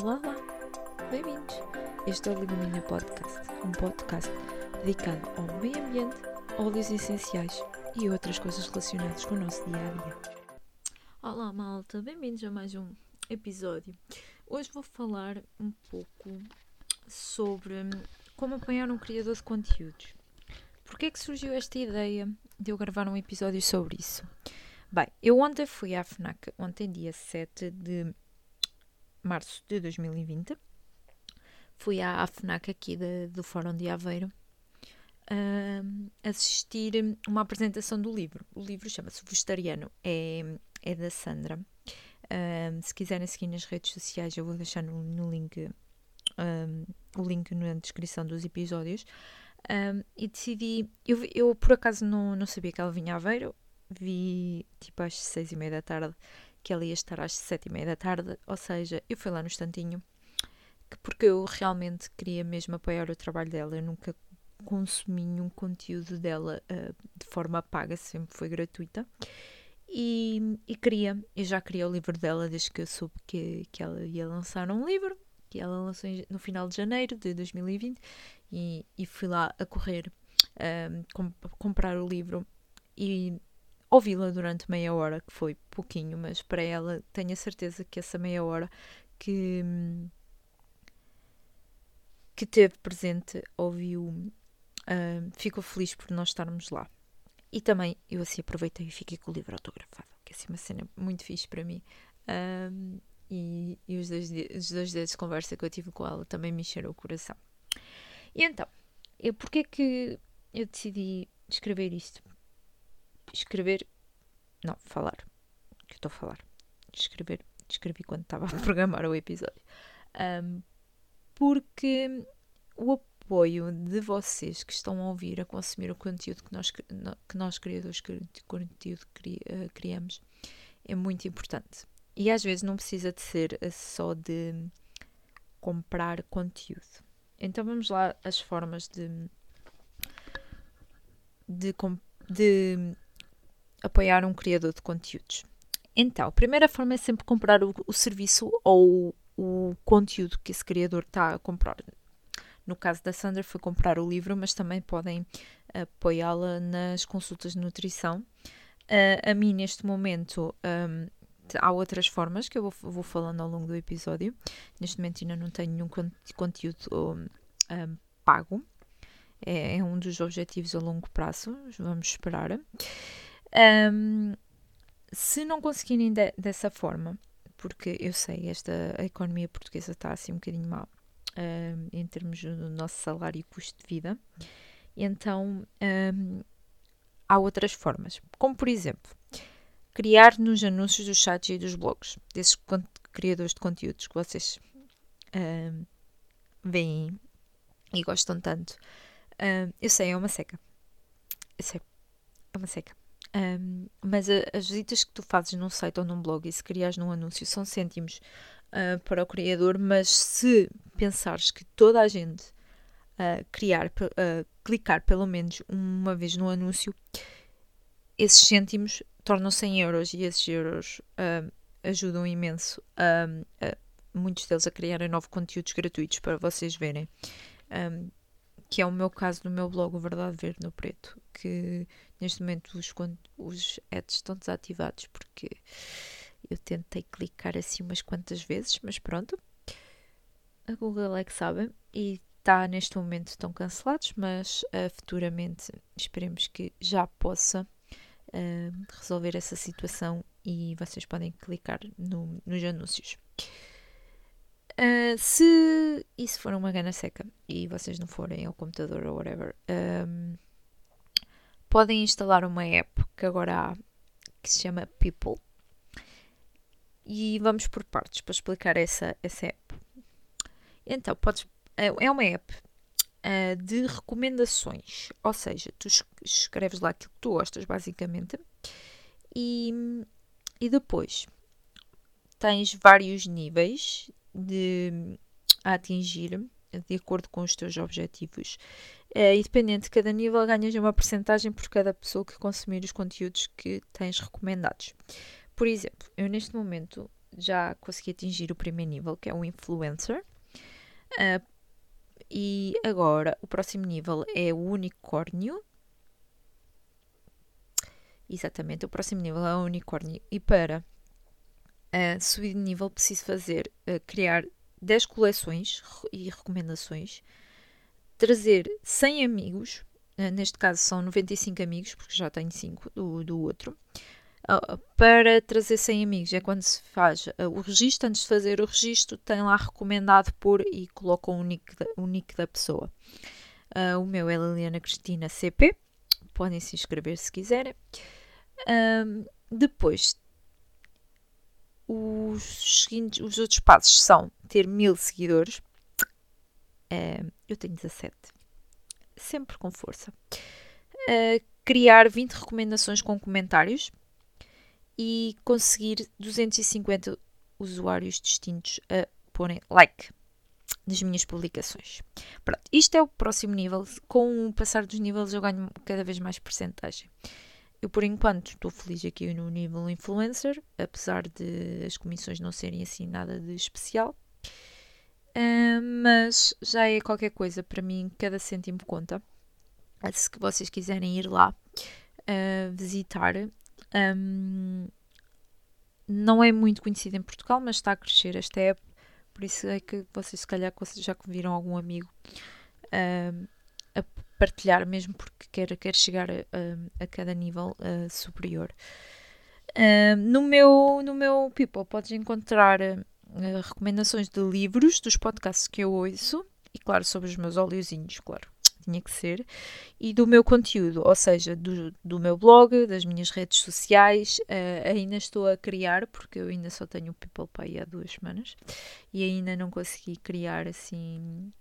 Olá, olá! Bem-vindos! Este é o Liga Podcast, um podcast dedicado ao meio ambiente, óleos essenciais e outras coisas relacionadas com o nosso dia a dia. Olá, malta! Bem-vindos a mais um episódio. Hoje vou falar um pouco sobre como apanhar um criador de conteúdos. Porquê é que surgiu esta ideia de eu gravar um episódio sobre isso? Bem, eu ontem fui à FNAC, ontem dia 7 de março de 2020. Fui à, FNAC aqui de, do Fórum de Aveiro uh, assistir uma apresentação do livro. O livro chama-se Vegetariano, é, é da Sandra. Uh, se quiserem seguir nas redes sociais, eu vou deixar no, no link o link na descrição dos episódios. e decidi, eu, eu por acaso não, não sabia que ela vinha a Aveiro, vi tipo às seis e meia da tarde que ela ia estar às sete e meia da tarde, ou seja, eu fui lá no instantinho, porque eu realmente queria mesmo apoiar o trabalho dela, eu nunca consumi nenhum conteúdo dela uh, de forma paga, sempre foi gratuita. E, e, queria, eu já queria o livro dela desde que eu soube que, que ela ia lançar um livro, que ela lançou no final de janeiro de 2020, e, e fui lá a correr um, com, comprar o livro e ouvi-la durante meia hora, que foi pouquinho, mas para ela tenho a certeza que essa meia hora que, que teve presente, ouviu, uh, ficou feliz por nós estarmos lá. E também eu assim aproveitei e fiquei com o livro autografado, que é assim uma cena muito fixe para mim. Um, e, e os, dois, os dois dias de conversa que eu tive com ela também me encheram o coração. E então, eu, porquê que eu decidi escrever isto? Escrever. Não, falar. Que eu estou a falar. Escrever. Escrevi quando estava a programar o episódio. Um, porque o apoio de vocês que estão a ouvir, a consumir o conteúdo que nós, que nós criadores conteúdo eh, criamos, é muito importante. E às vezes não precisa de ser só de comprar conteúdo. Então vamos lá as formas de, de, de apoiar um criador de conteúdos? Então, a primeira forma é sempre comprar o, o serviço ou o conteúdo que esse criador está a comprar. No caso da Sandra, foi comprar o livro, mas também podem apoiá-la nas consultas de nutrição. Uh, a mim, neste momento, um, há outras formas que eu vou, vou, falando ao longo do episódio. Neste momento, ainda não tenho nenhum conteúdo um, um, pago. É, é, um dos objetivos a longo prazo. Vamos esperar. Um, se não conseguirem de, dessa forma, porque eu sei, esta a economia portuguesa está assim um bocadinho mal um, em termos do nosso salário e custo de vida, então um, há outras formas, como por exemplo, criar nos anúncios dos chats e dos blogs, desses criadores de conteúdos que vocês um, veem e gostam tanto. Eu sei, é uma seca. Eu sei, é uma seca. Um, mas a, as visitas que tu fazes num site ou num blog e se criares num anúncio são cêntimos uh, para o criador, mas se pensares que toda a gente uh, criar, uh, clicar pelo menos uma vez no anúncio, esses cêntimos tornam-se em euros e esses euros ajudam imenso a muitos deles a criarem novos conteúdos gratuitos para vocês verem. Um, que é o meu caso no meu blog, o Verdade Verde no Preto, que neste momento os, os ads estão desativados porque eu tentei clicar assim umas quantas vezes, mas pronto. A Google é que sabe e está neste momento estão cancelados, mas uh, futuramente esperemos que já possa uh, resolver essa situação e vocês podem clicar no, nos anúncios. Uh, se isso for uma gana seca e vocês não forem ao computador ou whatever, um, podem instalar uma app que agora há que se chama People. E vamos por partes para explicar essa, essa app. Então, podes, é, é uma app uh, de recomendações, ou seja, tu escreves lá aquilo que tu gostas, basicamente, e, e depois tens vários níveis de a atingir de acordo com os teus objetivos. É, e de cada nível, ganhas uma porcentagem por cada pessoa que consumir os conteúdos que tens recomendados. Por exemplo, eu neste momento já consegui atingir o primeiro nível, que é o influencer. Uh, e agora o próximo nível é o unicórnio. Exatamente, o próximo nível é o unicórnio. E para subir de nível preciso fazer, uh, criar 10 coleções e recomendações, trazer 100 amigos, uh, neste caso são 95 amigos, porque já tenho 5 do, do outro, para trazer 100 amigos. É quando se faz o registro, antes de fazer o registro, tem lá recomendado por e colocam o nick da, o nick da pessoa. o meu é Liliana Cristina CP, podem se inscrever se quiserem. Depois, os, seguintes, os outros passos são ter mil seguidores. Uh, eu tenho 17. Sempre com força. Uh, criar 20 recomendações com comentários e conseguir 250 usuários distintos a porem like nas minhas publicações. Pronto, isto é o próximo nível. Com o passar dos níveis eu ganho cada vez mais porcentagem. Eu, por enquanto, estou feliz aqui no nível influencer, apesar de as comissões não serem assim nada de especial. Uh, mas já é qualquer coisa para mim, cada cêntimo conta. Se vocês quiserem ir lá uh, visitar, um, não é muito conhecido em Portugal, mas está a crescer esta app. Por isso é que vocês, se calhar, já viram algum amigo uh, a partilhar, mesmo porque quer, quer chegar a, a, cada nível superior. Uh, no, meu, no meu People podes encontrar uh, recomendações de livros, dos podcasts que eu ouço, e claro, sobre os meus óleozinhos, claro, tinha que ser, e do meu conteúdo, ou seja, do, do meu blog, das minhas redes sociais, uh, ainda estou a criar, porque eu ainda só tenho o People Pay há duas semanas, e ainda não consegui criar assim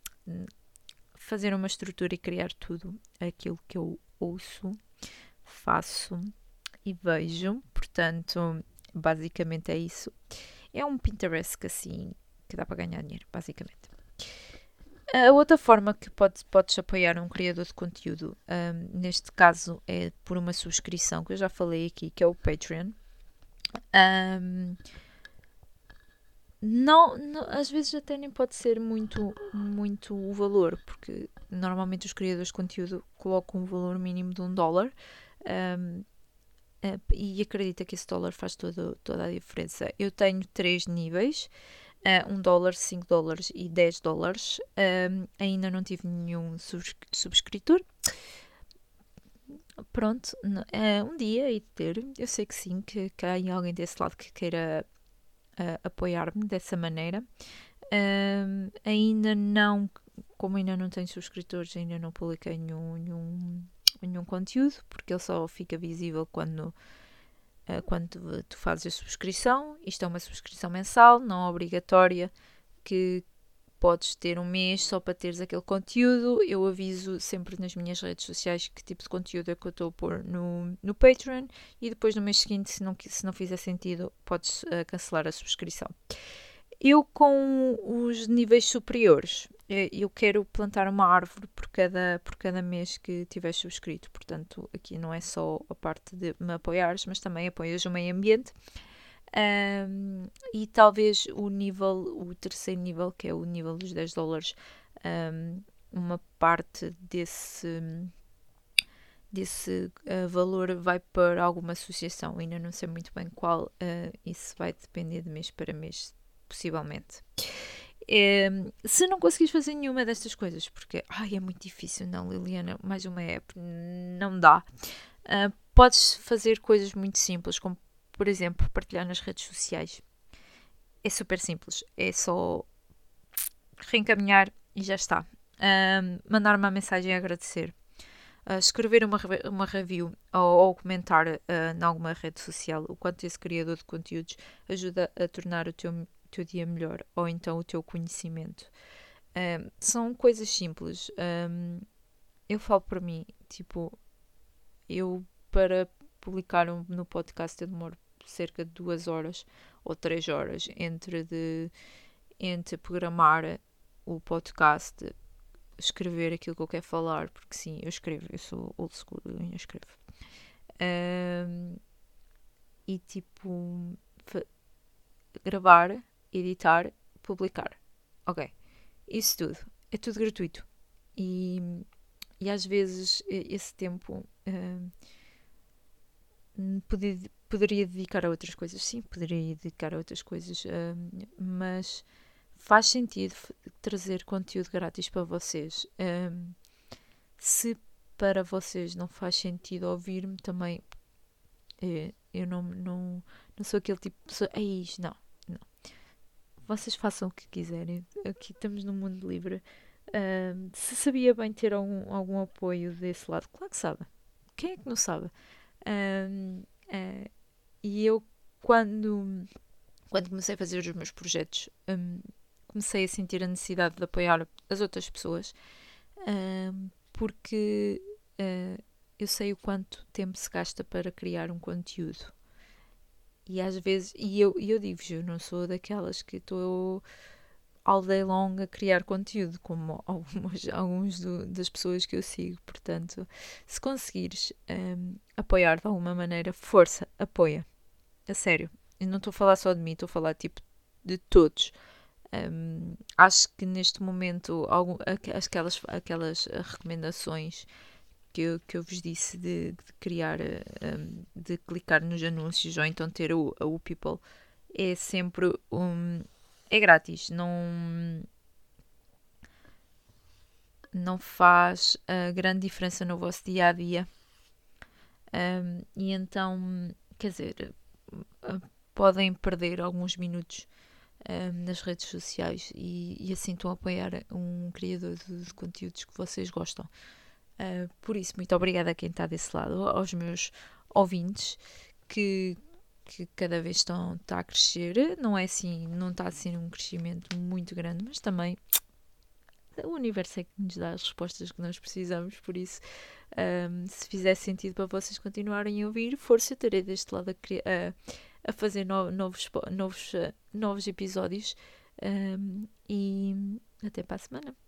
fazer uma estrutura e criar tudo aquilo que eu ouço, faço e vejo. Portanto, basicamente é isso. É um Pinterest que assim que dá para ganhar dinheiro, basicamente. A outra forma que pode, podes apoiar um criador de conteúdo, um, neste caso é por uma subscrição, que eu já falei aqui, que é o Patreon. Um, não, não, às vezes até nem pode ser muito, muito o valor, porque normalmente os criadores de conteúdo colocam um valor mínimo de um dólar um, eh, e acredita que esse dólar faz todo, toda a diferença. Eu tenho três níveis. Uh, 1 dólar, 5 dólares e 10 dólares. Um, ainda não tive nenhum subscritor. Pronto, uh, um dia e ter. Eu sei que sim, que, que há alguém desse lado que queira uh, apoiar-me dessa maneira. Ainda não, como ainda não tenho subscritores, ainda não publiquei nenhum, nenhum, nenhum conteúdo, porque ele só fica visível quando, uh, quando tu, fazes a subscrição. Isto é uma subscrição mensal, não obrigatória, que, podes ter um mês só para teres aquele conteúdo. Eu aviso sempre nas minhas redes sociais que tipo de conteúdo é que eu estou a pôr no, no Patreon e depois no mês seguinte, se não, se não fizer sentido, podes uh, cancelar a subscrição. Eu, com os níveis superiores, eh, eu quero plantar uma árvore por cada, por cada mês que tiver subscrito. Portanto, aqui não é só a parte de me apoiares, mas também apoias o meio ambiente. Um, e talvez o nível, o terceiro nível, que é o nível dos 10 dólares, um, uma parte desse, desse uh, valor vai para alguma associação. Ainda não sei muito bem qual, uh, isso vai depender de mês para mês, possivelmente. Se não conseguires fazer nenhuma destas coisas, porque ai, é muito difícil, não, Liliana, mais uma app, não dá. Uh, podes fazer coisas muito simples, como por exemplo, partilhar nas redes sociais. É super simples. É só reencaminhar e já está. Um, mandar uma mensagem a agradecer. Uh, escrever uma, uma review ou, ou comentar uh, em alguma rede social o quanto esse criador de conteúdos ajuda a tornar o teu, teu dia melhor ou então o teu conhecimento. Um, são coisas simples. Um, eu falo para mim, tipo, eu para publicar um, no podcast eu demoro cerca de duas horas ou três horas entre, de, entre programar o podcast, escrever aquilo que eu quero falar, porque sim, eu escrevo, eu sou old school, eu escrevo. Um, e tipo, gravar, editar, publicar. Ok. Isso tudo. É tudo gratuito. E, e às vezes esse tempo poder, poderia dedicar a outras coisas. Sim, poderia dedicar a outras coisas. Uh, mas faz sentido trazer conteúdo grátis para vocês. Um, se para vocês não faz sentido ouvir-me também, eh, eu não, não, não sou aquele tipo de pessoa. É isto, não, não. Vocês façam o que quiserem. Aqui estamos no mundo livre. Um, se sabia bem ter algum, algum apoio desse lado, claro que sabe. Quem é que não sabe? Um, eh, e eu, quando, quando comecei a fazer os meus projetos, um, comecei a sentir a necessidade de apoiar as outras pessoas, uh, porque uh, eu sei o quanto tempo se gasta para criar um conteúdo. E às vezes, e eu, eu digo-vos, eu não sou daquelas que estou all day long a criar conteúdo, como algumas, alguns do, das pessoas que eu sigo. Portanto, se conseguires um, apoiar de alguma maneira, força, apoia. A sério. Eu não estou a falar só de mim, estou a falar tipo de todos. Um, acho que neste momento algum, aquelas, aquelas recomendações que eu, que eu vos disse de, de criar, um, de clicar nos anúncios ou então ter o, o People é sempre um, é grátis, não não faz uh, grande diferença no vosso dia a dia. Um, e então, quer dizer, uh, podem perder alguns minutos um, nas redes sociais e, e, assim estão a apoiar um criador de, de conteúdos que vocês gostam. Uh, por isso, muito obrigada a quem está desse lado, aos meus ouvintes que, que cada vez estão está a crescer. Não é assim, não está a ser um crescimento muito grande, mas também o universo é que nos dá as respostas que nós precisamos, por isso, um, se fizer sentido para vocês continuarem a ouvir, força, eu terei deste lado a, a, fazer no, novos, novos, novos episódios. Um, e até para a semana.